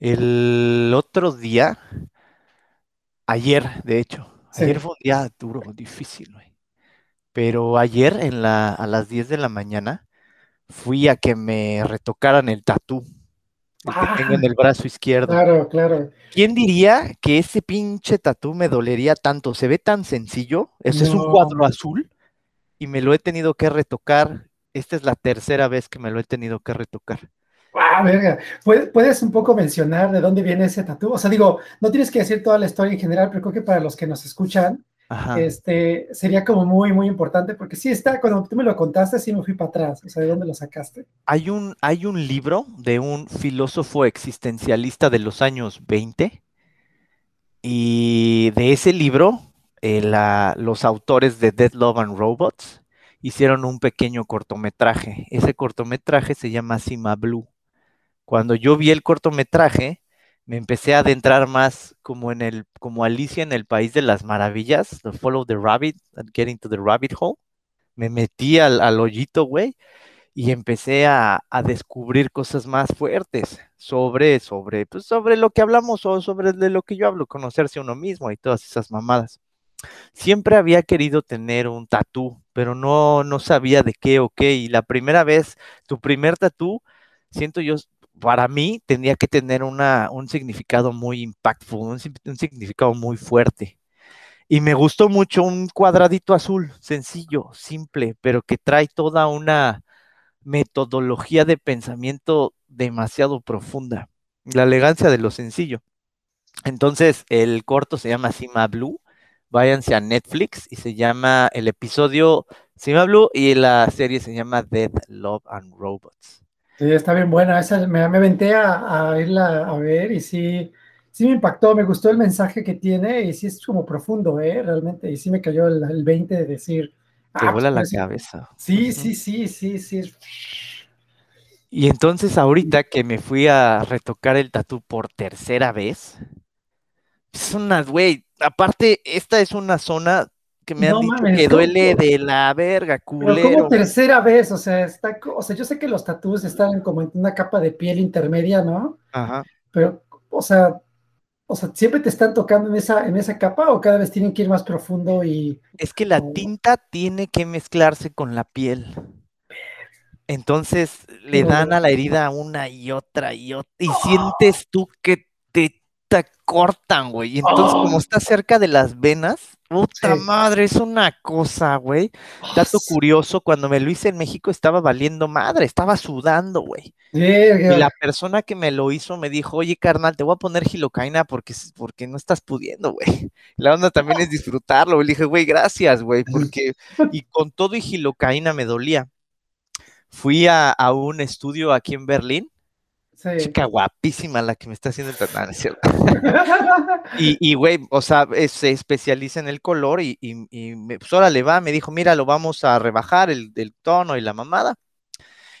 El otro día, ayer, de hecho, Sí. ayer fue un día duro, difícil, güey. Pero ayer en la, a las 10 de la mañana fui a que me retocaran el tatú, el que tengo en Ah, el brazo izquierdo. claro, claro. ¿Quién diría que ese pinche tatú me dolería tanto? Se ve tan sencillo. Ese es un cuadro azul y me lo he tenido que retocar. Esta es la tercera vez que me lo he tenido que retocar. Ah, verga. ¿Puedes, un poco mencionar de dónde viene ese tatú? O sea, digo, no tienes que decir toda la historia en general, pero creo que para los que nos escuchan, Ajá. este, sería como muy, muy importante, porque sí está, cuando tú me lo contaste, sí me fui para atrás. O sea, ¿de dónde lo sacaste? Hay un, hay un libro de un filósofo existencialista de los años 20 y de ese libro eh, la- los autores de Dead Love and Robots hicieron un pequeño cortometraje. Ese cortometraje se llama Cima Blue. Cuando yo vi el cortometraje, me empecé a adentrar más como en el, como Alicia en el País de las Maravillas, the Follow the Rabbit, and Get into the Rabbit Hole. Me metí al, al hoyito, güey, y empecé a, descubrir cosas más fuertes sobre, sobre, pues sobre lo que hablamos o sobre de lo que yo hablo, conocerse uno mismo y todas esas mamadas. Siempre había querido tener un tatú, pero no, no sabía de qué o qué. Y la primera vez, tu primer tatú, siento yo, para mí tenía que tener un significado muy impactful, un, significado muy fuerte. Y me gustó mucho un cuadradito azul, sencillo, simple, pero que trae toda una metodología de pensamiento demasiado profunda. La elegancia de lo sencillo. Entonces, el corto se llama Cima Blue. Váyanse a Netflix y se llama el episodio Cima Blue y la serie se llama Dead, Love and Robots. Sí, está bien buena. Esa me, me aventé a, a, irla a ver y sí, sí me impactó. Me gustó el mensaje que tiene y sí es como profundo, ¿eh? Realmente. Y sí me cayó el, el 20 de decir. Te ah, vuela pues, la cabeza. Sí, sí, sí, sí, sí. Y entonces ahorita que me fui a retocar el tatú por tercera vez, es una, güey, aparte esta es una zona que me no, han dicho mames, que ¿cómo? duele de la verga, culero. Pero como tercera vez, o sea, está, o sea, yo sé que los tatús están como en una capa de piel intermedia, ¿no? Ajá. Pero, o sea, o sea, siempre te están tocando en esa, en esa capa o cada vez tienen que ir más profundo y. Es que la tinta tiene que mezclarse con la piel. Entonces le dan a la herida una y otra y otra. Y sientes tú que te, te cortan, güey. Y entonces, oh. como está cerca de las venas, puta sí. madre, es una cosa, güey. Dato curioso, cuando me lo hice en México estaba valiendo madre, estaba sudando, güey. Yeah, y la persona que me lo hizo me dijo, oye, carnal, te voy a poner gilocaína porque, porque no estás pudiendo, güey. La onda también es disfrutarlo. Le dije, güey, gracias, güey, porque... Y con todo y gilocaína me dolía. Fui a, a un estudio aquí en Berlín. Sí. Chica guapísima la que me está haciendo el tratamiento, y, y, güey, o sea, es, se especializa en el color y, y, y me, pues ahora le va, me dijo, mira, lo vamos a rebajar el, el tono y la mamada.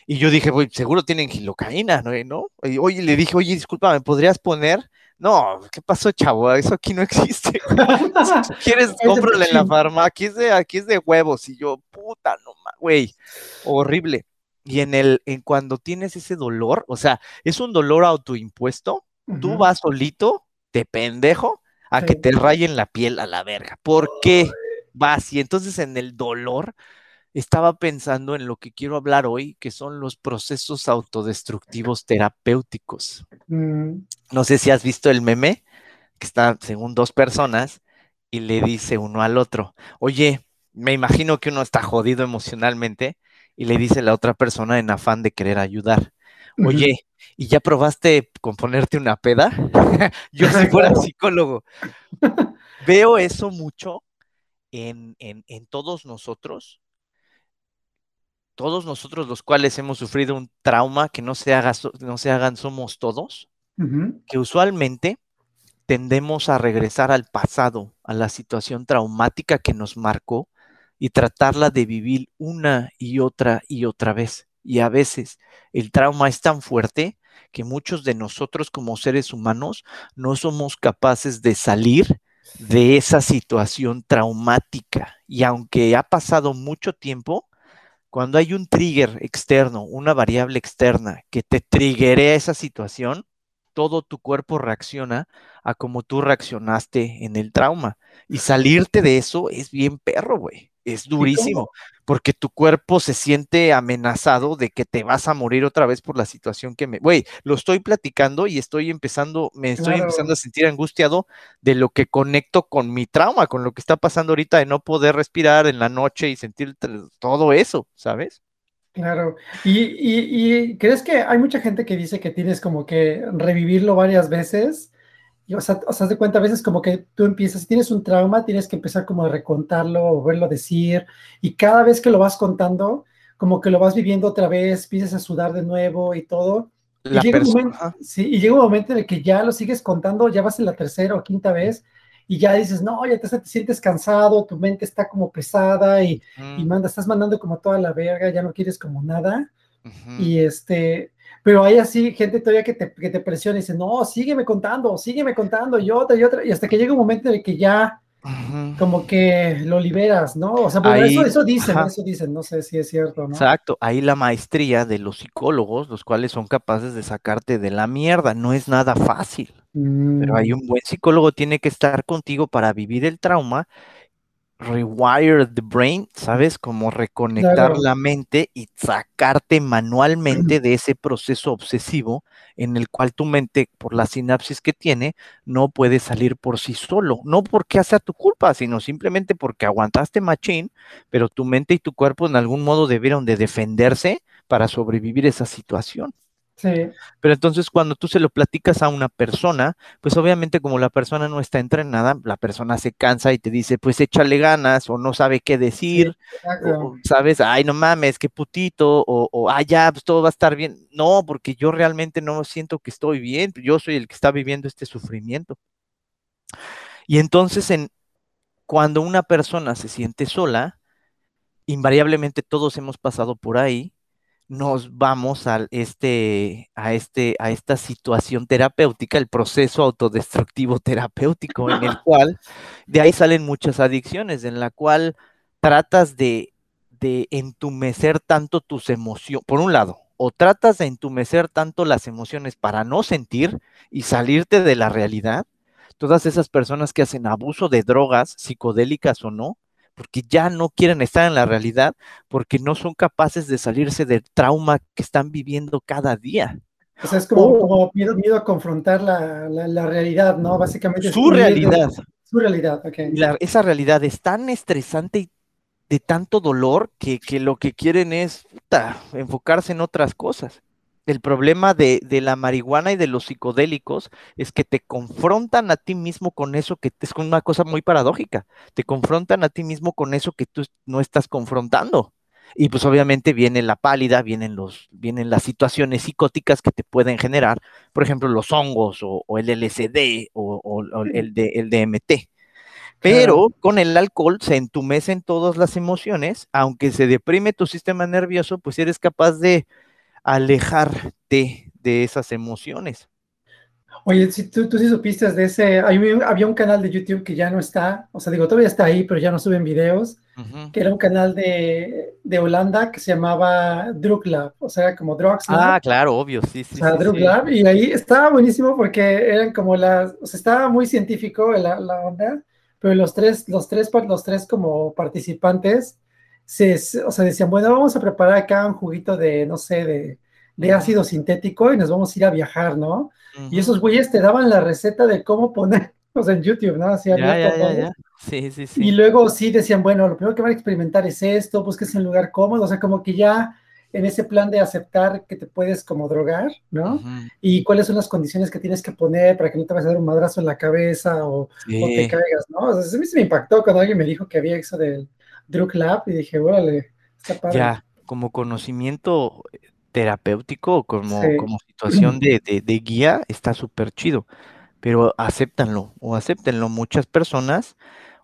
Y yo dije, güey, seguro tienen gilocaína, ¿no? ¿no? Y, oye, le dije, oye, disculpa, ¿me podrías poner? No, ¿qué pasó, chavo? Eso aquí no existe. si quieres, cómprale en la farmacia. Aquí es de, aquí es de huevos. Y yo, puta, no güey, horrible. Y en el, en cuando tienes ese dolor, o sea, es un dolor autoimpuesto, uh -huh. tú vas solito, de pendejo, a sí. que te rayen la piel a la verga. ¿Por qué vas? Y entonces en el dolor estaba pensando en lo que quiero hablar hoy, que son los procesos autodestructivos terapéuticos. Mm. No sé si has visto el meme, que está según dos personas, y le dice uno al otro, oye, me imagino que uno está jodido emocionalmente, y le dice la otra persona en afán de querer ayudar, oye, uh -huh. ¿y ya probaste con ponerte una peda? Yo si fuera psicólogo. Veo eso mucho en, en, en todos nosotros, todos nosotros los cuales hemos sufrido un trauma que no se, haga, no se hagan somos todos, uh -huh. que usualmente tendemos a regresar al pasado, a la situación traumática que nos marcó y tratarla de vivir una y otra y otra vez. Y a veces el trauma es tan fuerte que muchos de nosotros como seres humanos no somos capaces de salir de esa situación traumática. Y aunque ha pasado mucho tiempo, cuando hay un trigger externo, una variable externa que te triggerea esa situación, todo tu cuerpo reacciona a como tú reaccionaste en el trauma. Y salirte de eso es bien perro, güey. Es durísimo, porque tu cuerpo se siente amenazado de que te vas a morir otra vez por la situación que me... Güey, lo estoy platicando y estoy empezando, me estoy Claro. empezando a sentir angustiado de lo que conecto con mi trauma, con lo que está pasando ahorita de no poder respirar en la noche y sentir todo eso, ¿sabes? Claro. ¿Y, y, y crees que hay mucha gente que dice que tienes como que revivirlo varias veces? Y, o sea, o sea, de cuenta, a veces como que tú empiezas, si tienes un trauma, tienes que empezar como a recontarlo o verlo decir, y cada vez que lo vas contando, como que lo vas viviendo otra vez, empiezas a sudar de nuevo y todo. Y llega un momento, sí, y llega un momento en el que ya lo sigues contando, ya vas en la tercera o quinta vez, y ya dices, no, ya te, te sientes cansado, tu mente está como pesada y, y manda, estás mandando como toda la verga, ya no quieres como nada. ujú, Y este, pero hay así gente todavía que te, que te presiona y dice, no, sígueme contando, sígueme contando, y otra y otra, y hasta que llega un momento en el que ya como que lo liberas, ¿no? O sea, bueno, eso, Ahí, eso dicen, ajá, eso dicen, no sé si es cierto, ¿no? exacto, ahí la maestría de los psicólogos, los cuales son capaces de sacarte de la mierda, no es nada fácil, pero hay Mm, un buen psicólogo tiene que estar contigo para vivir el trauma rewire the brain, ¿sabes? Como reconectar claro, la mente y sacarte manualmente de ese proceso obsesivo en el cual tu mente, por la sinapsis que tiene, no puede salir por sí solo. No porque sea tu culpa, sino simplemente porque aguantaste machín, pero tu mente y tu cuerpo en algún modo debieron de defenderse para sobrevivir esa situación. Sí, Pero entonces cuando tú se lo platicas a una persona, pues obviamente como la persona no está entrenada, la persona se cansa y te dice, pues échale ganas o no sabe qué decir, o, sabes, ay, no mames, qué putito, o, o ay, ya, pues todo va a estar bien. No, porque yo realmente no siento que estoy bien, yo soy el que está viviendo este sufrimiento. Y entonces en, cuando una persona se siente sola, invariablemente todos hemos pasado por ahí, nos vamos a este, a este, a esta situación terapéutica, el proceso autodestructivo terapéutico, en el cual de ahí salen muchas adicciones, en la cual tratas de, de entumecer tanto tus emociones, por un lado, o tratas de entumecer tanto las emociones para no sentir y salirte de la realidad. Todas esas personas que hacen abuso de drogas, psicodélicas o no, porque ya no quieren estar en la realidad, porque no son capaces de salirse del trauma que están viviendo cada día. O sea, es como, O como miedo, miedo a confrontar la, la, la realidad, ¿no? Básicamente es su realidad. su realidad, ok. La- esa realidad es tan estresante y de tanto dolor que, que lo que quieren es puta, enfocarse en otras cosas. El problema de, de la marihuana y de los psicodélicos es que te confrontan a ti mismo con eso que es una cosa muy paradójica. Te confrontan a ti mismo con eso que tú no estás confrontando. Y pues obviamente viene la pálida, vienen, los, vienen las situaciones psicóticas que te pueden generar, por ejemplo, los hongos o, o el LSD o, o- o el, de- el DMT. Pero con el alcohol se entumecen todas las emociones, aunque se deprime tu sistema nervioso, pues eres capaz de alejarte de esas emociones. Oye, si tú, tú sí supiste de ese, había un canal de YouTube que ya no está, o sea, digo, todavía está ahí, pero ya no suben videos, Ujú. que era un canal de, de Holanda que se llamaba Drug Lab, o sea, como Drugs Lab, Ah, claro, obvio, sí, o sí, sea, sí, Drug sí. Lab, y ahí estaba buenísimo porque eran como las, o sea, estaba muy científico la, la onda, pero los tres, los tres, los tres como participantes, se, o sea, decían, bueno, vamos a preparar acá un juguito de, no sé, de, de ácido sintético y nos vamos a ir a viajar, ¿no? Y esos güeyes te daban la receta de cómo poner, o sea, en YouTube, ¿no? Así Ya, abierto ya, ya, ya. Sí, sí, Y sí. luego sí decían, bueno, lo primero que van a experimentar es esto, busques un lugar cómodo, o sea, como que ya en ese plan de aceptar que te puedes como drogar, ¿no? Ujú. Y cuáles son las condiciones que tienes que poner para que no te vayas a dar un madrazo en la cabeza o, o te Sí, caigas, ¿no? O sea, a mí se me impactó cuando alguien me dijo que había eso del Drug Lab y dije, órale, está padre. ya, como conocimiento eh, terapéutico, como, Sí, como situación de, de, de guía, está súper chido, pero acéptanlo o acéptenlo. Muchas personas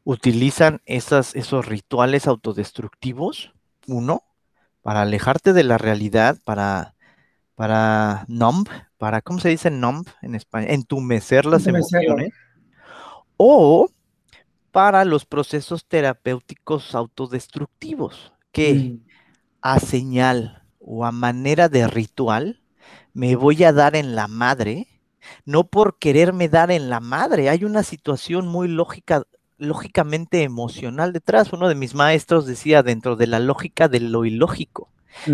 utilizan esas, esos rituales autodestructivos, uno, para alejarte de la realidad, para, para numb, para, ¿cómo se dice numb en español? Entumecer las emociones, o para los procesos terapéuticos autodestructivos, que Mm, a señal o a manera de ritual me voy a dar en la madre no por quererme dar en la madre. Hay una situación muy lógica, lógicamente emocional detrás. Uno de mis maestros decía dentro de la lógica de lo ilógico.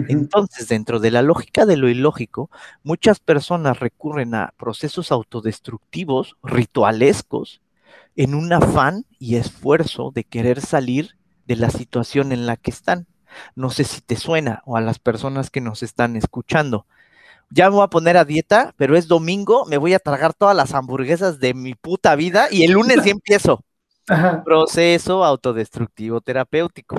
Entonces, dentro de la lógica de lo ilógico, muchas personas recurren a procesos autodestructivos, ritualescos, en un afán y esfuerzo de querer salir de la situación en la que están. No sé si te suena o a las personas que nos están escuchando. Ya me voy a poner a dieta, pero es domingo, me voy a tragar todas las hamburguesas de mi puta vida y el lunes ya empiezo. Proceso autodestructivo terapéutico.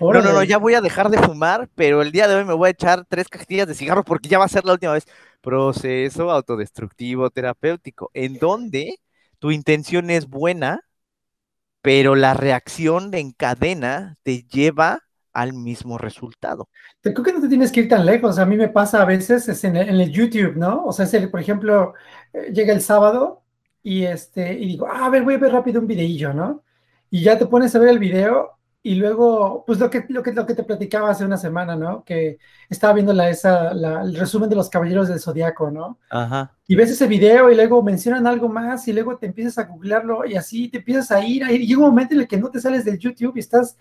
No, no, no, ya voy a dejar de fumar, pero el día de hoy me voy a echar tres cajetillas de cigarro porque ya va a ser la última vez. Proceso autodestructivo terapéutico, en donde tu intención es buena, pero la reacción en cadena te lleva al mismo resultado. Creo que no te tienes que ir tan lejos. A mí me pasa a veces es en, el, YouTube, ¿no? O sea, por ejemplo, eh, llega el sábado y, este, y digo, ah, a ver, voy a ver rápido un videillo, ¿no? Y ya te pones a ver el video y luego, pues lo que, lo que, lo que te platicaba hace una semana, ¿no? Que estaba viendo la, esa, el resumen de los Caballeros del Zodiaco, ¿no? Ajá. Y ves ese video y luego mencionan algo más y luego te empiezas a googlearlo y así te empiezas a ir, a ir. Y llega un momento en el que no te sales del YouTube y estás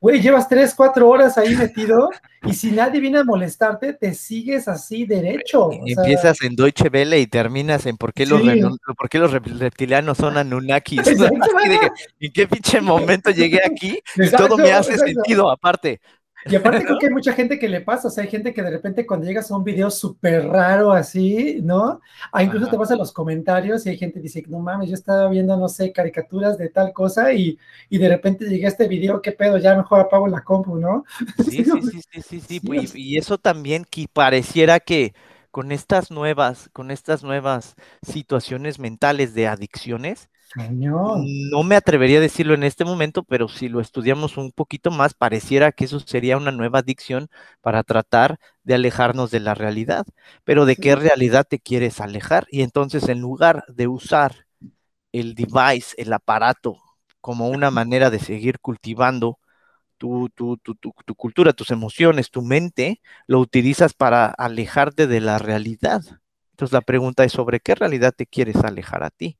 güey, llevas tres, cuatro horas ahí metido y si nadie viene a molestarte, te sigues así derecho. Empiezas en Deutsche Welle y terminas en por qué, los, por qué los reptilianos son Anunnakis. ¿En qué pinche momento llegué aquí? y todo me hace sentido aparte. Y aparte creo que hay mucha gente que le pasa, o sea, hay gente que de repente cuando llegas a un video súper raro así, ¿no? Ah, incluso te vas a los comentarios y hay gente que dice, no mames, yo estaba viendo, no sé, caricaturas de tal cosa y, y de repente llegué a este video, ¿qué pedo? Ya mejor apago la compu, ¿no? Sí, sí, sí, sí, sí, sí, pues, y, y eso también que pareciera que con estas nuevas, con estas nuevas situaciones mentales de adicciones, no me atrevería a decirlo en este momento, pero si lo estudiamos un poquito más, pareciera que eso sería una nueva adicción para tratar de alejarnos de la realidad. Pero ¿de qué realidad te quieres alejar? Y entonces en lugar de usar el device, el aparato, como una manera de seguir cultivando tu, tu, tu, tu, cultura, tus emociones, tu mente, lo utilizas para alejarte de la realidad. Entonces la pregunta es sobre qué realidad te quieres alejar a ti.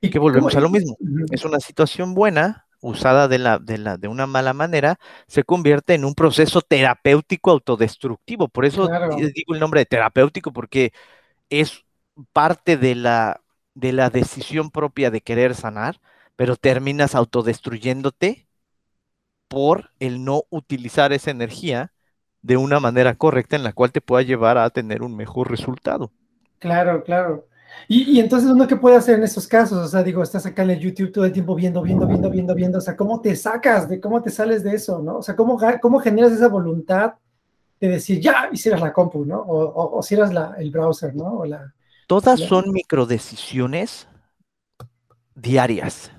Y que volvemos a lo mismo. Es una situación buena, usada de, la, de, la, de una mala manera, se convierte en un proceso terapéutico autodestructivo. Por eso digo el nombre de terapéutico, porque es parte de la, de la decisión propia de querer sanar, pero terminas autodestruyéndote por el no utilizar esa energía de una manera correcta en la cual te pueda llevar a tener un mejor resultado. Claro, claro. Y, entonces, ¿uno qué puede hacer en esos casos? O sea, digo, estás acá en el YouTube todo el tiempo viendo, viendo, viendo, viendo, viendo. O sea, ¿cómo te sacas de cómo te sales de eso, no? O sea, ¿cómo, cómo generas esa voluntad de decir, ya, hicieras la compu, ¿no? O, o, cierras la, el browser, ¿no? O la, Todas son microdecisiones diarias.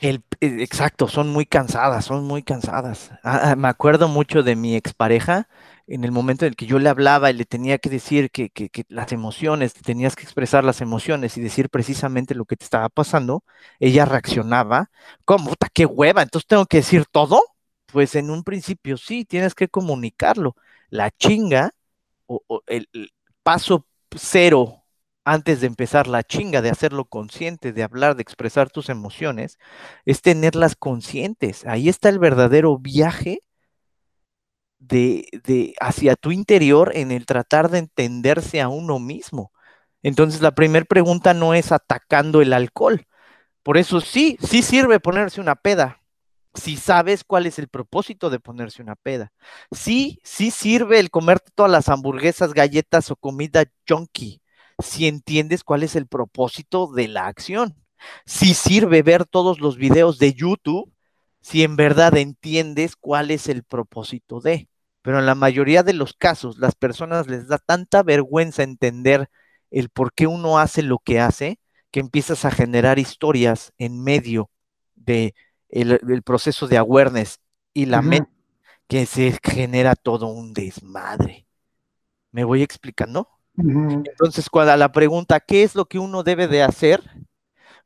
El, eh, exacto, son muy cansadas, son muy cansadas. Ah, ah, me acuerdo mucho de mi expareja en el momento en el que yo le hablaba y le tenía que decir que, las emociones, tenías que expresar las emociones y decir precisamente lo que te estaba pasando, ella reaccionaba, ¿cómo? Puta, qué hueva, entonces tengo que decir todo. Pues en un principio sí, tienes que comunicarlo. La chinga o, el, paso cero antes de empezar la chinga, de hacerlo consciente, de hablar, de expresar tus emociones, es tenerlas conscientes. Ahí está el verdadero viaje de, hacia tu interior en el tratar de entenderse a uno mismo. Entonces la primera pregunta no es atacando el alcohol. Por eso sí, sí sirve ponerse una peda. Si sabes cuál es el propósito de ponerse una peda. Sí, sí sirve el comerte todas las hamburguesas, galletas o comida junkie. Si entiendes cuál es el propósito de la acción. Sí sirve ver todos los videos de YouTube si en verdad entiendes cuál es el propósito de. Pero en la mayoría de los casos, las personas les da tanta vergüenza entender el por qué uno hace lo que hace, que empiezas a generar historias en medio de el, proceso de awareness y la mente, que se genera todo un desmadre. ¿Me voy explicando? Entonces, cuando la pregunta, ¿qué es lo que uno debe de hacer?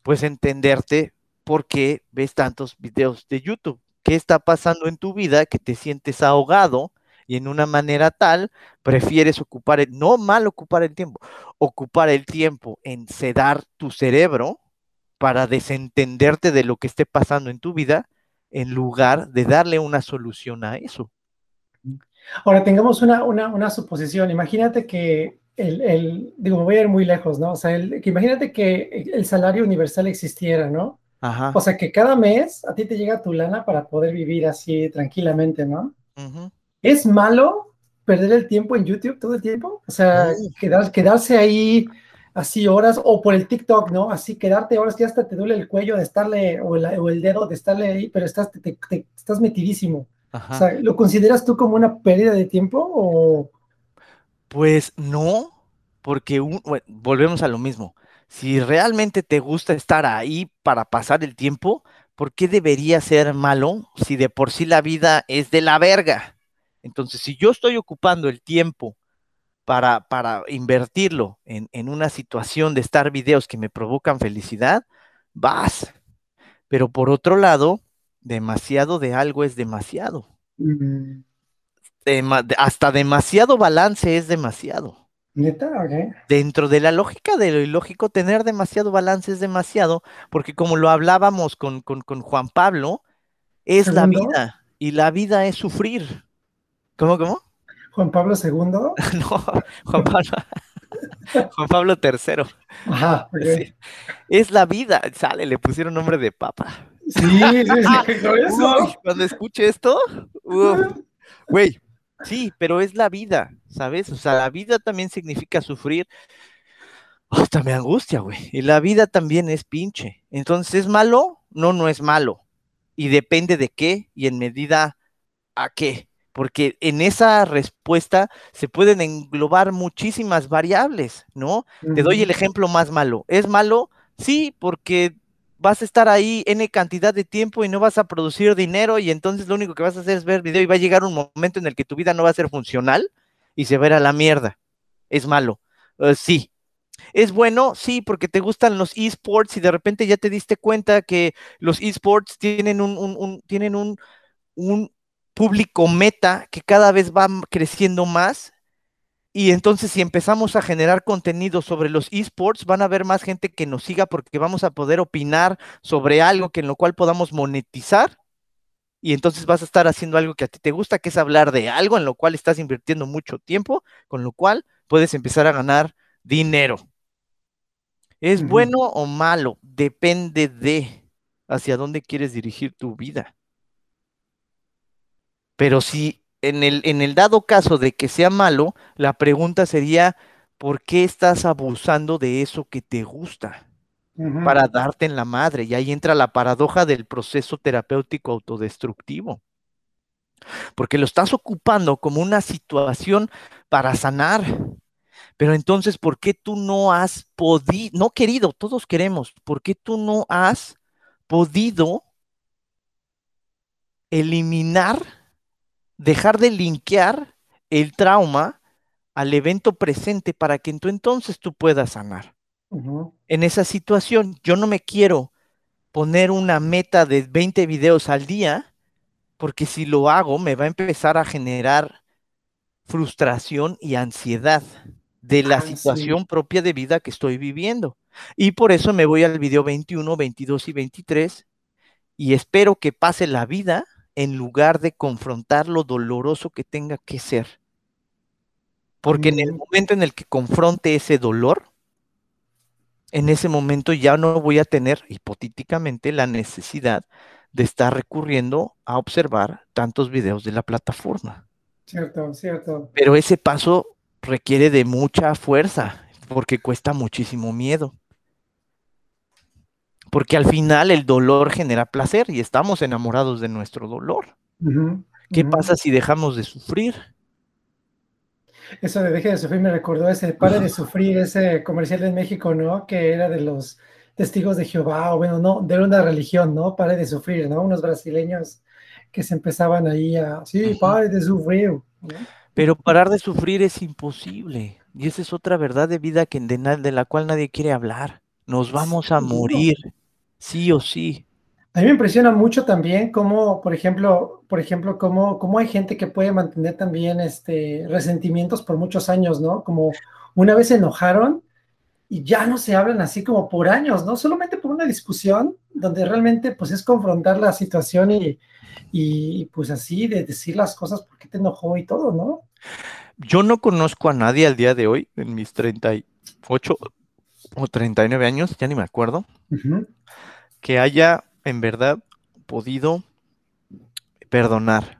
Pues entenderte por qué ves tantos videos de YouTube. ¿Qué está pasando en tu vida que te sientes ahogado Y en una manera tal, prefieres ocupar el, no mal ocupar el tiempo, ocupar el tiempo en sedar tu cerebro para desentenderte de lo que esté pasando en tu vida, en lugar de darle una solución a eso. Ahora tengamos una, una, una suposición. Imagínate que el, el, digo, voy a ir muy lejos, ¿no? O sea, el, que imagínate que el salario universal existiera, ¿no? Ajá. O sea, que cada mes a ti te llega tu lana para poder vivir así tranquilamente, ¿no? ¿Es malo perder el tiempo en YouTube todo el tiempo? O sea, quedar, quedarse ahí así horas, o por el TikTok, ¿no? Así quedarte horas que hasta te duele el cuello de estarle, o el, o el dedo de estarle ahí, pero estás, te, te- te- estás metidísimo. Ajá. O sea, ¿lo consideras tú como una pérdida de tiempo o...? Pues no, porque un- bueno, volvemos a lo mismo. Si realmente te gusta estar ahí para pasar el tiempo, ¿por qué debería ser malo si de por sí la vida es de la verga? Entonces, si yo estoy ocupando el tiempo para, para invertirlo en, en una situación de estar videos que me provocan felicidad, vas. Pero por otro lado, demasiado de algo es demasiado. Mm, Dema- hasta demasiado balance es demasiado. ¿Neta? Ok. Dentro de la lógica de lo ilógico, tener demasiado balance es demasiado, porque como lo hablábamos con, con, con Juan Pablo, es la vida, y la vida es sufrir. ¿Cómo, cómo? Juan Pablo II. No, Juan Pablo, Juan Pablo III. Ajá. Sí. Es la vida, sale, le pusieron nombre de papa. Sí, sí, sí. Uy, cuando escuche esto, güey, sí, pero es la vida, ¿sabes? O sea, la vida también significa sufrir. Hasta me angustia, güey. Y la vida también es pinche. Entonces, ¿es malo? No, no es malo. Y depende de qué y en medida a qué. Porque en esa respuesta se pueden englobar muchísimas variables, ¿no? Te doy el ejemplo más malo. ¿Es malo? Sí, porque vas a estar ahí N cantidad de tiempo y no vas a producir dinero y entonces lo único que vas a hacer es ver video y va a llegar un momento en el que tu vida no va a ser funcional y se a la mierda. Es malo. Eh, sí. ¿Es bueno? Sí, porque te gustan los esports y de repente ya te diste cuenta que los esports tienen un, un- un- tienen un, un público meta que cada vez va creciendo más y entonces si empezamos a generar contenido sobre los esports, van a haber más gente que nos siga porque vamos a poder opinar sobre algo que en lo cual podamos monetizar. Y entonces vas a estar haciendo algo que a ti te gusta, que es hablar de algo en lo cual estás invirtiendo mucho tiempo, con lo cual puedes empezar a ganar dinero. ¿Es bueno o malo? Depende de hacia dónde quieres dirigir tu vida. Pero si en el, en el dado caso de que sea malo, la pregunta sería, ¿por qué estás abusando de eso que te gusta para darte en la madre? Y ahí entra la paradoja del proceso terapéutico autodestructivo. Porque lo estás ocupando como una situación para sanar. Pero entonces, ¿por qué tú no has podido, no querido, todos queremos, ¿por qué tú no has podido eliminar, dejar de linkear el trauma al evento presente para que tú entonces tú puedas sanar? En esa situación, yo no me quiero poner una meta de 20 videos al día, porque si lo hago me va a empezar a generar frustración y ansiedad de la sí. situación propia de vida que estoy viviendo. Y por eso me voy al video 21, 22 y 23 y espero que pase la vida en lugar de confrontar lo doloroso que tenga que ser. Porque en el Mm, momento en el que confronte ese dolor, en ese momento ya no voy a tener hipotéticamente la necesidad de estar recurriendo a observar tantos videos de la plataforma. Cierto, cierto. Pero ese paso requiere de mucha fuerza, porque cuesta muchísimo miedo. Porque al final el dolor genera placer y estamos enamorados de nuestro dolor. ¿Qué pasa si dejamos de sufrir? Eso de deje de sufrir me recordó ese pare de sufrir, ese comercial en México, ¿no? Que era de los testigos de Jehová, o bueno, no, de una religión, ¿no? Pare de sufrir, ¿no? Unos brasileños que se empezaban ahí a, sí, pare de sufrir, ¿no? Pero parar de sufrir es imposible. Y esa es otra verdad de vida que de, la cual nadie quiere hablar. Nos vamos a morir, sí o sí. A mí me impresiona mucho también cómo, por ejemplo, por ejemplo, cómo, cómo hay gente que puede mantener también este, resentimientos por muchos años, ¿no? Como una vez se enojaron y ya no se hablan así como por años, ¿no? Solamente por una discusión donde realmente pues es confrontar la situación y, y pues así de decir las cosas, por qué te enojó y todo, ¿no? Yo no conozco a nadie al día de hoy, en mis 38 o 39 años, ya ni me acuerdo, Ujú. Que haya en verdad podido perdonar.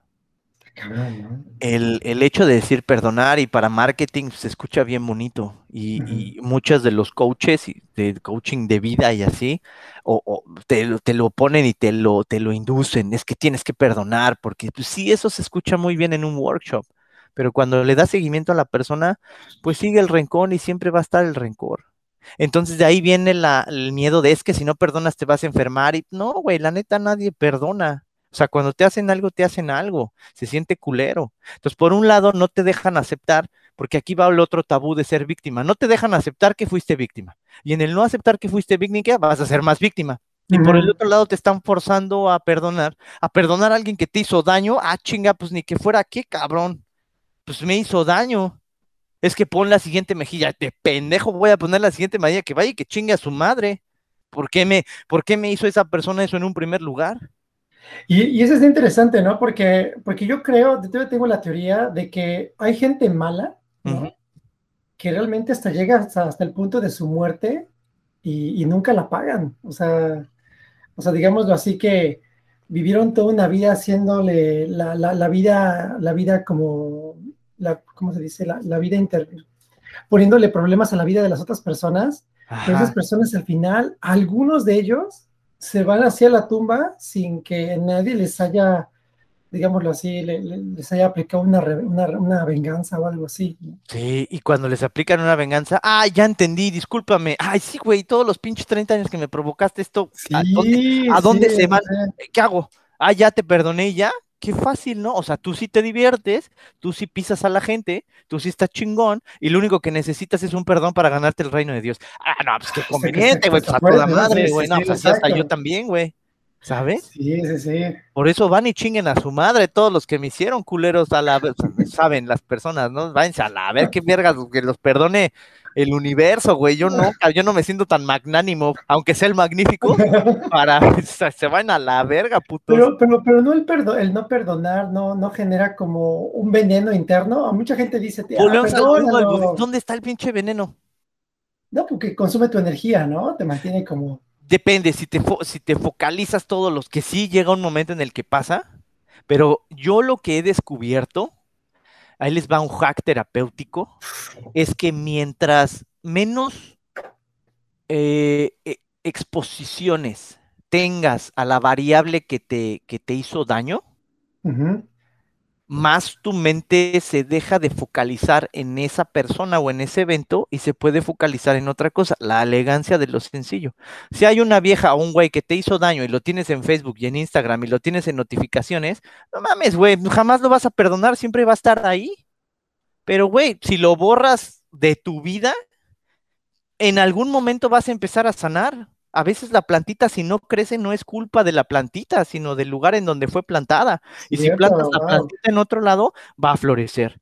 El, el hecho de decir perdonar y para marketing se escucha bien bonito y, y muchos de los coaches de coaching de vida y así, o, o te, lo- te lo ponen y te lo, te lo inducen, es que tienes que perdonar, porque pues, sí, eso se escucha muy bien en un workshop, pero cuando le das seguimiento a la persona, pues sigue el rencor y siempre va a estar el rencor. Entonces de ahí viene la- el miedo de es que si no perdonas te vas a enfermar y no, güey, la neta nadie perdona. O sea, cuando te hacen algo, te hacen algo, se siente culero. Entonces, por un lado, no te dejan aceptar, porque aquí va el otro tabú de ser víctima, no te dejan aceptar que fuiste víctima. Y en el no aceptar que fuiste víctima, vas a ser más víctima. Y por el otro lado te están forzando a perdonar, a perdonar a alguien que te hizo daño, ah, chinga, pues ni que fuera qué, cabrón, pues me hizo daño. Es que pon la siguiente mejilla, de pendejo voy a poner la siguiente mejilla que vaya y que chingue a su madre. ¿Por qué me, por qué me hizo esa persona eso en un primer lugar? Y, y eso es interesante, ¿no? Porque, porque yo creo, yo tengo la teoría de que hay gente mala. Que realmente hasta llega hasta, hasta el punto de su muerte y, y nunca la pagan. O sea, o sea, digámoslo así que vivieron toda una vida haciéndole la, la, la vida, la vida como, la, ¿cómo se dice? La, la vida inter, poniéndole problemas a la vida de las otras personas, pero esas personas al final, algunos de ellos se van hacia la tumba sin que nadie les haya, digámoslo así, le- le- les haya aplicado una, re- una, una venganza o algo así. Sí, y cuando les aplican una venganza, ah, ya entendí, discúlpame. Ay, sí, güey, todos los pinches 30 años que me provocaste esto, ¿a dónde, Sí, a dónde sí, se van? ¿Qué hago? Ah, ya te perdoné ya. Qué fácil, ¿no? O sea, tú sí te diviertes, tú sí pisas a la gente, tú sí estás chingón, y lo único que necesitas es un perdón para ganarte el reino de Dios. Ah, no, pues qué conveniente, güey, pues a toda madre, güey. No, pues así hasta yo también, güey. ¿Sabes? Sí, sí, sí. Por eso van y chinguen a su madre todos los que me hicieron culeros a la vez, saben las personas, ¿no? Váyanse a la a ver qué vergas, que los perdone el universo, güey. Yo no, yo no me siento tan magnánimo, aunque sea el magnífico, para se, van a la verga, putos. Pero, pero, pero no el, perdo- el no perdonar no, no genera como un veneno interno. A mucha gente dice, "Ah, Volvemos al mismo, al perdónalo". budismo. ¿Dónde está el pinche veneno? No, porque consume tu energía, ¿no? Te mantiene como... Depende, si te, fo- si te focalizas todos los que sí llega un momento en el que pasa, pero yo lo que he descubierto, ahí les va un hack terapéutico, es que mientras menos eh, e- exposiciones tengas a la variable que te, que te hizo daño. Más tu mente se deja de focalizar en esa persona o en ese evento y se puede focalizar en otra cosa, la elegancia de lo sencillo. Si hay una vieja o un güey que te hizo daño y lo tienes en Facebook y en Instagram y lo tienes en notificaciones, no mames, güey, jamás lo vas a perdonar, siempre va a estar ahí. Pero, güey, si lo borras de tu vida, en algún momento vas a empezar a sanar. A veces la plantita, si no crece, no es culpa de la plantita, sino del lugar en donde fue plantada. Y si Cierto, plantas la wow. plantita en otro lado, va a florecer.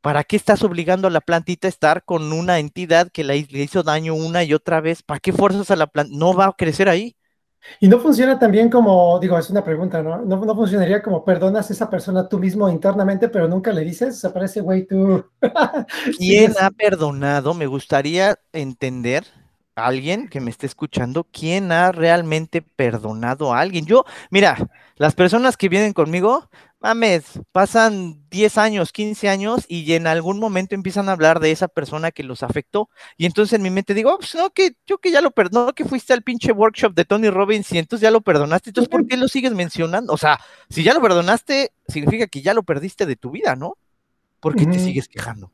¿Para qué estás obligando a la plantita a estar con una entidad que le hizo daño una y otra vez? ¿Para qué fuerzas a la planta? No va a crecer ahí. Y no funciona también como, digo, es una pregunta, ¿no? No, no funcionaría como perdonas a esa persona tú mismo internamente, pero nunca le dices, o sea, parece, güey, tú. ¿Quién ha perdonado? Me gustaría entender, alguien que me esté escuchando, ¿quién ha realmente perdonado a alguien? Yo, mira, las personas que vienen conmigo, mames, pasan 10 años, 15 años y en algún momento empiezan a hablar de esa persona que los afectó. Y entonces en mi mente digo, "Oh, pues no, que yo que ya lo perdonó, que fuiste al pinche workshop de Tony Robbins y entonces ya lo perdonaste. Entonces, ¿por qué lo sigues mencionando? O sea, si ya lo perdonaste, significa que ya lo perdiste de tu vida, ¿no? ¿Por qué te sigues quejando?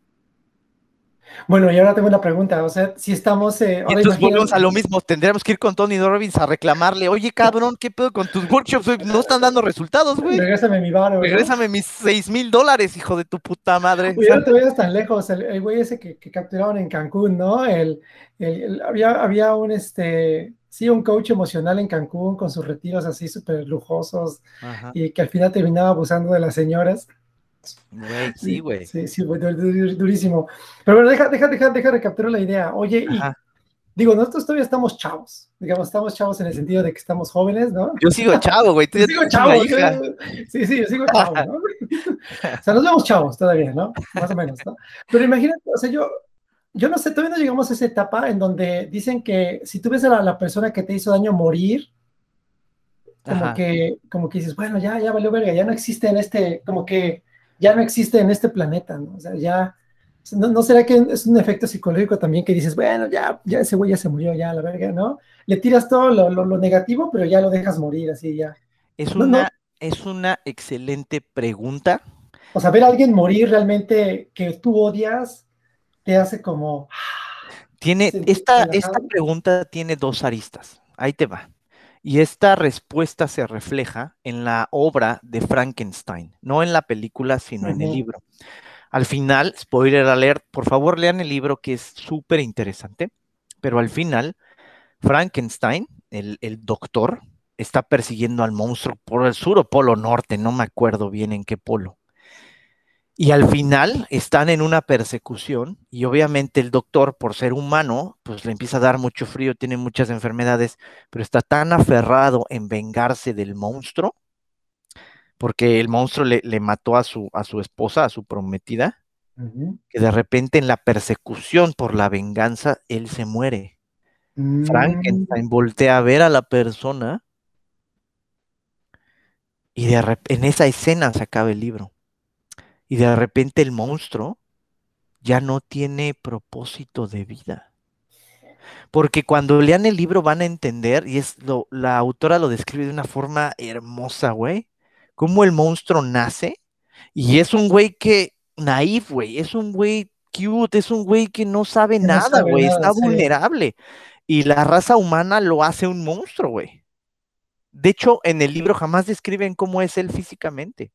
Bueno, y ahora tengo una pregunta, o sea, si estamos... Eh, y entonces volvemos a lo mismo, tendríamos que ir con Tony Robbins a reclamarle, oye cabrón, ¿qué pedo con tus workshops? No están dando resultados, güey. Regrésame mi bar, Regrésame mis seis mil dólares, hijo de tu puta madre. Uy, no te vayas tan lejos, el, güey ese que, capturaron en Cancún, ¿no? El, había, había un, este, sí, un coach emocional en Cancún con sus retiros así súper lujosos y que al final terminaba abusando de las señoras. Güey, sí, güey. Sí, sí, durísimo. Pero bueno, deja, deja, deja, deja recapturar la idea. Oye, y digo, nosotros todavía estamos chavos. Digamos, estamos chavos en el sentido de que estamos jóvenes, ¿no? Yo sigo chavo, güey. Yo sigo chavo. Sí, sí, yo sigo chavo, ¿no? o sea, nos vemos chavos todavía, ¿no? Más o menos, ¿no? Pero imagínate, o sea, yo, yo no sé, todavía no llegamos a esa etapa en donde dicen que si tú ves a la, persona que te hizo daño morir, como que, como que dices, bueno, ya, ya valió verga, ya no existe en este, como que ya no existe en este planeta, ¿no? O sea, ya, ¿no, será que es un efecto psicológico también que dices, bueno, ya, ya ese güey ya se murió, ya, la verga, ¿no? Le tiras todo lo, negativo, pero ya lo dejas morir, así ya. Es una, es una excelente pregunta. O sea, ver a alguien morir realmente que tú odias, te hace como... Tiene, esta, esta pregunta tiene dos aristas. Ahí te va. Y esta respuesta se refleja en la obra de Frankenstein, no en la película, sino en el libro. Al final, spoiler alert, por favor lean el libro que es súper interesante, pero al final, Frankenstein, el, el, doctor, está persiguiendo al monstruo por el sur o polo norte, no me acuerdo bien en qué polo. Y al final están en una persecución y obviamente el doctor, por ser humano, pues le empieza a dar mucho frío, tiene muchas enfermedades, pero está tan aferrado en vengarse del monstruo, porque el monstruo le, mató a su, a su esposa, a su prometida, que de repente en la persecución por la venganza, él se muere. Mm. Frankenstein voltea a ver a la persona y de en esa escena se acaba el libro y de repente el monstruo ya no tiene propósito de vida. Porque cuando lean el libro van a entender, y es lo, la autora lo describe de una forma hermosa, güey, cómo el monstruo nace, y es un güey que, naif, güey, es un güey cute, es un güey que no sabe nada, güey, está vulnerable. Y la raza humana lo hace un monstruo, güey. De hecho, en el libro jamás describen cómo es él físicamente.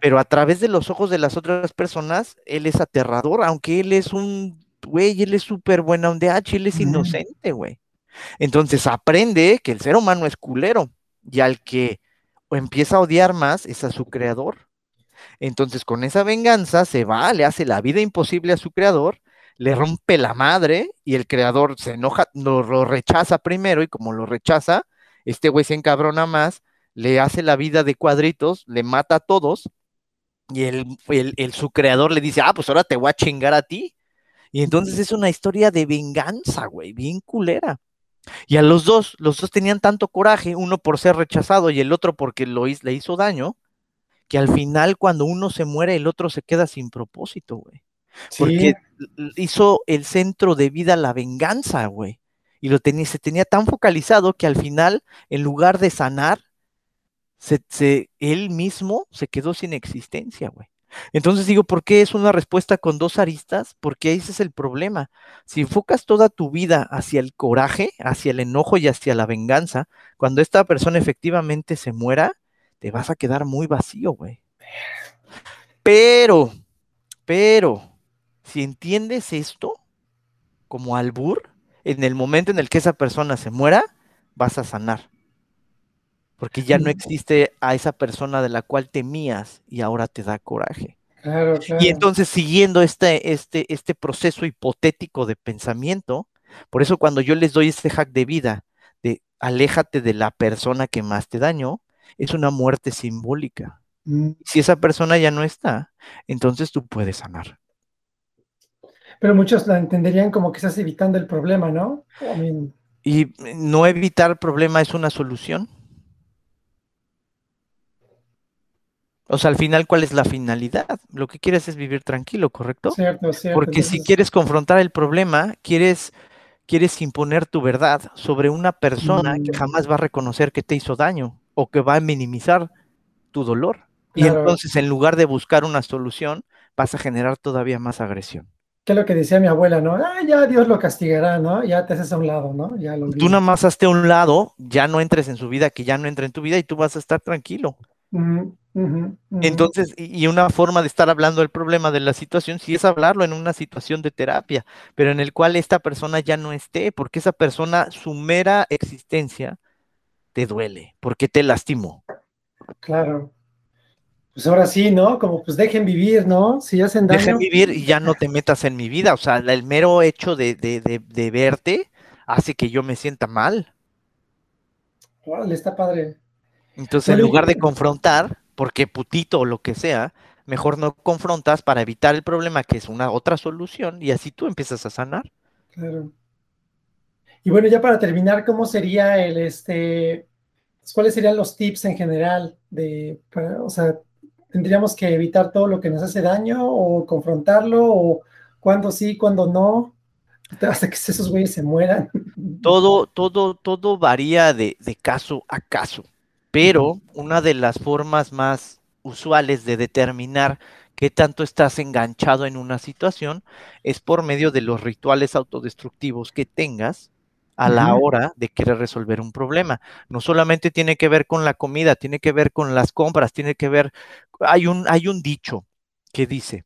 Pero a través de los ojos de las otras personas, él es aterrador, aunque él es un güey, él es súper buena H, él es inocente, güey. Entonces aprende que el ser humano es culero y al que empieza a odiar más es a su creador. Entonces con esa venganza se va, le hace la vida imposible a su creador, le rompe la madre y el creador se enoja, lo, lo rechaza primero y como lo rechaza, este güey se encabrona más le hace la vida de cuadritos, le mata a todos, y el, el, su creador le dice, ah, pues ahora te voy a chingar a ti. Y entonces es una historia de venganza, güey, bien culera. Y a los dos, los dos tenían tanto coraje, uno por ser rechazado y el otro porque lo, le hizo daño, que al final cuando uno se muere, el otro se queda sin propósito, güey. Porque hizo el centro de vida la venganza, güey. Y lo tenía, se tenía tan focalizado que al final, en lugar de sanar, se, él mismo se quedó sin existencia, güey. Entonces digo, ¿por qué es una respuesta con dos aristas? Porque ese es el problema. Si enfocas toda tu vida hacia el coraje, hacia el enojo y hacia la venganza, cuando esta persona efectivamente se muera, te vas a quedar muy vacío, güey. Pero, pero, si entiendes esto como albur, en el momento en el que esa persona se muera, vas a sanar porque ya no existe a esa persona de la cual temías y ahora te da coraje. Y entonces, siguiendo este, este, este proceso hipotético de pensamiento, por eso cuando yo les doy este hack de vida, de aléjate de la persona que más te dañó, es una muerte simbólica. Mm. Si esa persona ya no está, entonces tú puedes sanar. Pero muchos la entenderían como que estás evitando el problema, ¿no? Y no evitar el problema es una solución. O sea, al final, ¿cuál es la finalidad? Lo que quieres es vivir tranquilo, ¿correcto? Cierto, cierto. Porque si quieres confrontar el problema, quieres, quieres imponer tu verdad sobre una persona que jamás va a reconocer que te hizo daño o que va a minimizar tu dolor. Y entonces, en lugar de buscar una solución, vas a generar todavía más agresión. ¿Qué es lo que decía mi abuela, no? Ah, ya Dios lo castigará, ¿no? Ya te haces a un lado, ¿no? Ya lo Tú nada más hazte a un lado, ya no entres en su vida, que ya no entre en tu vida y tú vas a estar tranquilo. Entonces, y una forma de estar hablando del problema de la situación, sí es hablarlo en una situación de terapia, pero en el cual esta persona ya no esté, porque esa persona, su mera existencia, te duele, porque te lastimó. Claro. Pues ahora sí, ¿no? Como pues dejen vivir, ¿no? Si hacen Dejen daño, vivir y ya no te metas en mi vida. O sea, el mero hecho de, de- de- de verte hace que yo me sienta mal. órale, está padre. Entonces, en lugar de confrontar, porque putito o lo que sea, mejor no confrontas para evitar el problema, que es una otra solución, y así tú empiezas a sanar. Claro. Y bueno, ya para terminar, ¿cómo sería el este, pues, cuáles serían los tips en general de, para- o sea, tendríamos que evitar todo lo que nos hace daño o confrontarlo o cuándo sí, cuándo no, hasta que esos güeyes se mueran. Todo, todo, todo varía de, de caso a caso, pero una de las formas más usuales de determinar qué tanto estás enganchado en una situación es por medio de los rituales autodestructivos que tengas a la hora de querer resolver un problema. No solamente tiene que ver con la comida, tiene que ver con las compras, tiene que ver, hay un, hay un dicho que dice,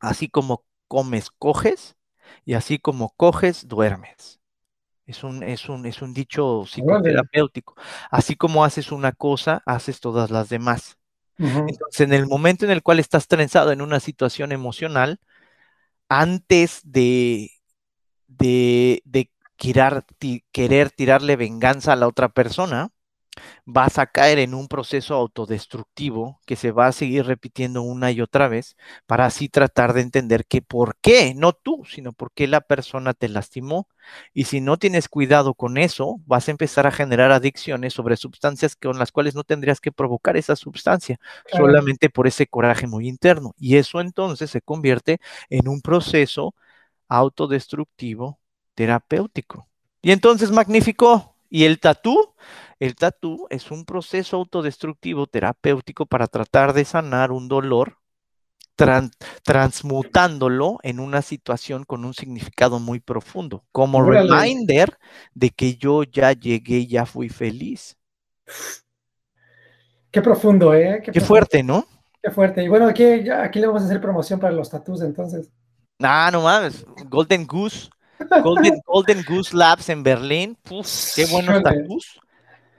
así como comes, coges, y así como coges, duermes. Es un, es un, es un dicho psicoterapéutico. Así como haces una cosa, haces todas las demás. Entonces, en el momento en el cual estás trenzado en una situación emocional, antes de, de, de querer, ti- querer tirarle venganza a la otra persona, vas a caer en un proceso autodestructivo que se va a seguir repitiendo una y otra vez para así tratar de entender que por qué, no tú, sino por qué la persona te lastimó. Y si no tienes cuidado con eso, vas a empezar a generar adicciones sobre sustancias con las cuales no tendrías que provocar esa sustancia, Claro. solamente por ese coraje muy interno. Y eso entonces se convierte en un proceso autodestructivo terapéutico. Y entonces, magnífico. ¿Y el tatú? El tatú es un proceso autodestructivo terapéutico para tratar de sanar un dolor, tran- transmutándolo en una situación con un significado muy profundo, como Órale. reminder de que yo ya llegué, ya fui feliz. Qué profundo, ¿eh? Qué profundo, fuerte, ¿no? Qué fuerte. Y bueno, aquí, aquí le vamos a hacer promoción para los tatús entonces. Ah, no mames, Golden Goose, Golden, Golden Goose Labs en Berlín, qué buenos tatús.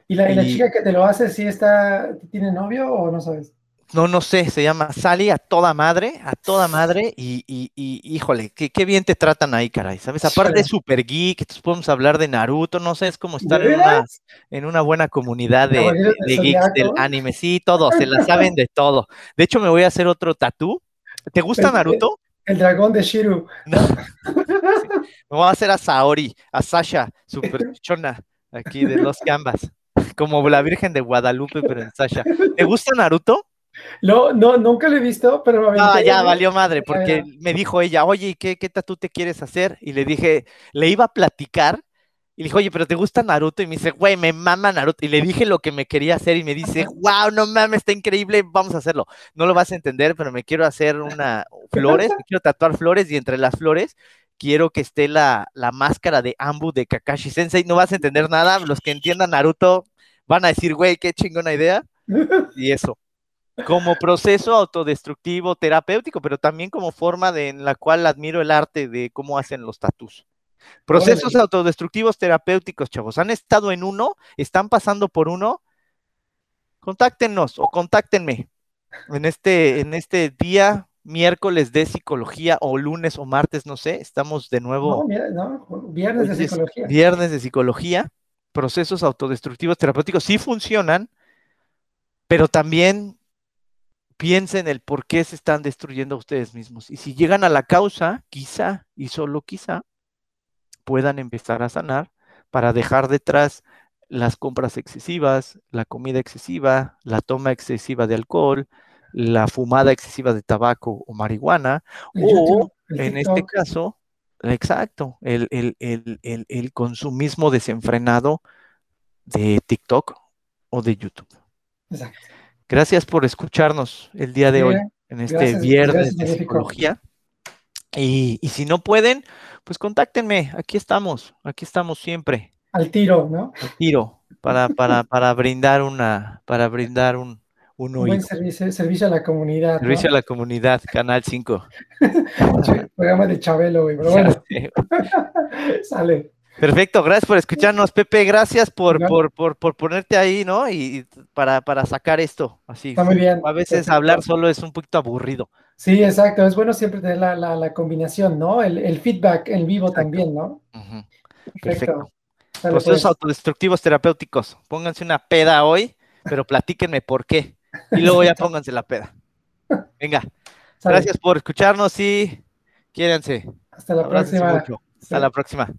¿Y la, y la Y- chica que te lo hace, sí está, tiene novio o no sabes? No, no sé, se llama Sally a toda madre, a toda madre, y, y, y híjole, qué, qué bien te tratan ahí, caray, ¿sabes? Aparte Híjole. es super geek, entonces podemos hablar de Naruto, no sé, es como estar ¿De en una, en una buena comunidad de, geeks del anime, sí, todos, se la saben de todo. De hecho, me voy a hacer otro tatú. ¿Te gusta El- Naruto? El dragón de Shiru. No. Sí, Me voy a hacer a Saori, a Sasha, super chichona, aquí de los Canvas, como la Virgen de Guadalupe, pero en Sasha. ¿Te gusta Naruto? No, no, nunca lo he visto, pero aventé. ya valió madre, porque ya. me dijo ella, oye, ¿y qué, qué tatú te quieres hacer? Y le dije, le iba a platicar, y le dije, oye, pero ¿te gusta Naruto? Y me dice, güey, me mama Naruto. Y le dije lo que me quería hacer, y me dice, wow, no mames, está increíble, vamos a hacerlo. No lo vas a entender, pero me quiero hacer una flores, me quiero tatuar flores, y entre las flores quiero que esté la, la máscara de Ambu de Kakashi Sensei. No vas a entender nada, los que entiendan Naruto van a decir, güey, qué chingona idea. Y eso como proceso autodestructivo terapéutico, pero también como forma de, en la cual admiro el arte de cómo hacen los tatús. Procesos Órale. autodestructivos terapéuticos, chavos. ¿Han estado en uno? ¿Están pasando por uno? Contáctenos o contáctenme en este, en este día, miércoles de psicología o lunes o martes, no sé. Estamos de nuevo No, no, viernes de Hoy es psicología. Viernes de psicología. Procesos autodestructivos terapéuticos sí funcionan, pero también piensen el por qué se están destruyendo a ustedes mismos. Y si llegan a la causa, quizá y solo quizá puedan empezar a sanar para dejar detrás las compras excesivas, la comida excesiva, la toma excesiva de alcohol, la fumada excesiva de tabaco o marihuana, El o en este caso, exacto, el, el, el, el, el consumismo desenfrenado de TikTok o de YouTube. Exacto. Gracias por escucharnos el día de hoy en este gracias, viernes gracias, de psicología. Y, y si no pueden, pues contáctenme. Aquí estamos, aquí estamos siempre. Al tiro, ¿no? Al tiro, para, para, para brindar una, para brindar un, un, Un buen servicio, servicio a la comunidad. ¿no? Servicio a la comunidad, Canal 5. Programa de Chabelo, güey. Pero bueno, sale. Perfecto, gracias por escucharnos, Pepe. Gracias por, por, por, por ponerte ahí, ¿no? Y y para, para sacar esto. Así. Está muy bien. A veces Perfecto. hablar solo es un poquito aburrido. Sí, exacto. Es bueno siempre tener la, la, la combinación, ¿no? El, el feedback en vivo Exacto. también, ¿no? Ujú. Perfecto. Perfecto. Sale, Procesos pues. autodestructivos terapéuticos. Pónganse una peda hoy, pero platíquenme por qué. Y luego ya pónganse la peda. Venga, gracias por escucharnos y quiérense. Hasta la Abrácense próxima. mucho. Hasta Sí. la próxima.